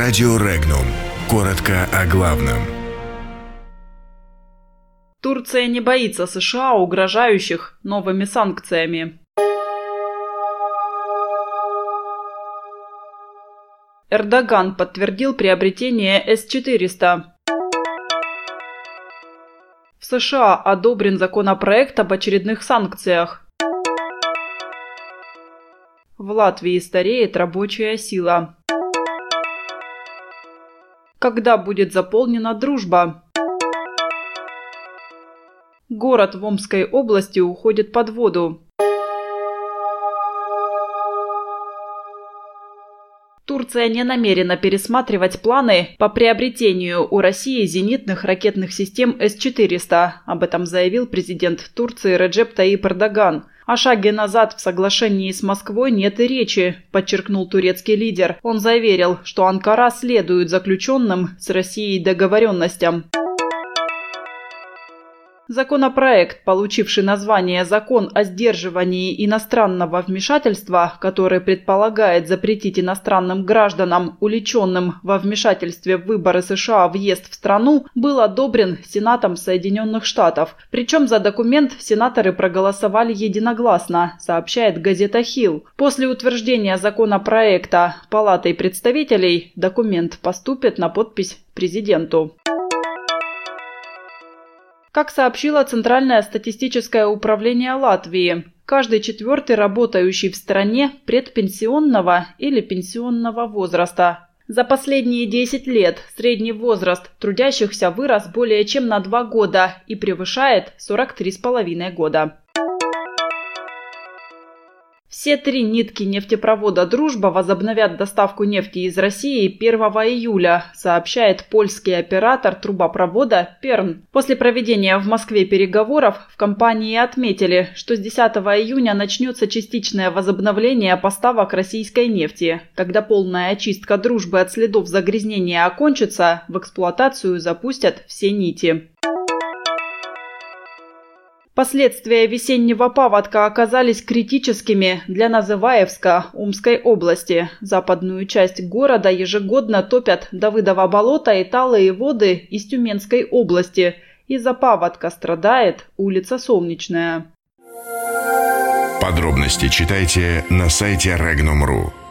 Радио Регнум. Коротко о главном. Турция не боится США, угрожающих новыми санкциями. Эрдоган подтвердил приобретение С-400. В США одобрен законопроект об очередных санкциях. В Латвии стареет рабочая сила. Когда будет заполнена дружба? Город в Омской области уходит под воду. Турция не намерена пересматривать планы по приобретению у России зенитных ракетных систем С-400. Об этом заявил президент Турции Реджеп Таип Эрдоган. О шаге назад в соглашении с Москвой нет и речи, подчеркнул турецкий лидер. Он заверил, что Анкара следует заключенным с Россией договоренностям. Законопроект, получивший название «Закон о сдерживании иностранного вмешательства», который предполагает запретить иностранным гражданам, уличенным во вмешательстве в выборы США въезд в страну, был одобрен Сенатом Соединенных Штатов. Причем за документ сенаторы проголосовали единогласно, сообщает газета «Хилл». После утверждения законопроекта Палатой представителей документ поступит на подпись президенту. Как сообщило Центральное статистическое управление Латвии, каждый четвертый работающий в стране предпенсионного или пенсионного возраста. За последние 10 лет средний возраст трудящихся вырос более чем на 2 года и превышает 43,5 года. Все три нитки нефтепровода «Дружба» возобновят доставку нефти из России 1 июля, сообщает польский оператор трубопровода «Перн». После проведения в Москве переговоров в компании отметили, что с 10 июня начнется частичное возобновление поставок российской нефти. Когда полная очистка «Дружбы» от следов загрязнения окончится, в эксплуатацию запустят все нити. Последствия весеннего паводка оказались критическими для Называевска Умской области. Западную часть города ежегодно топят Давыдово болото и талые воды из Тюменской области. Из-за паводка страдает улица Солнечная. Подробности читайте на сайте Regnum.ru.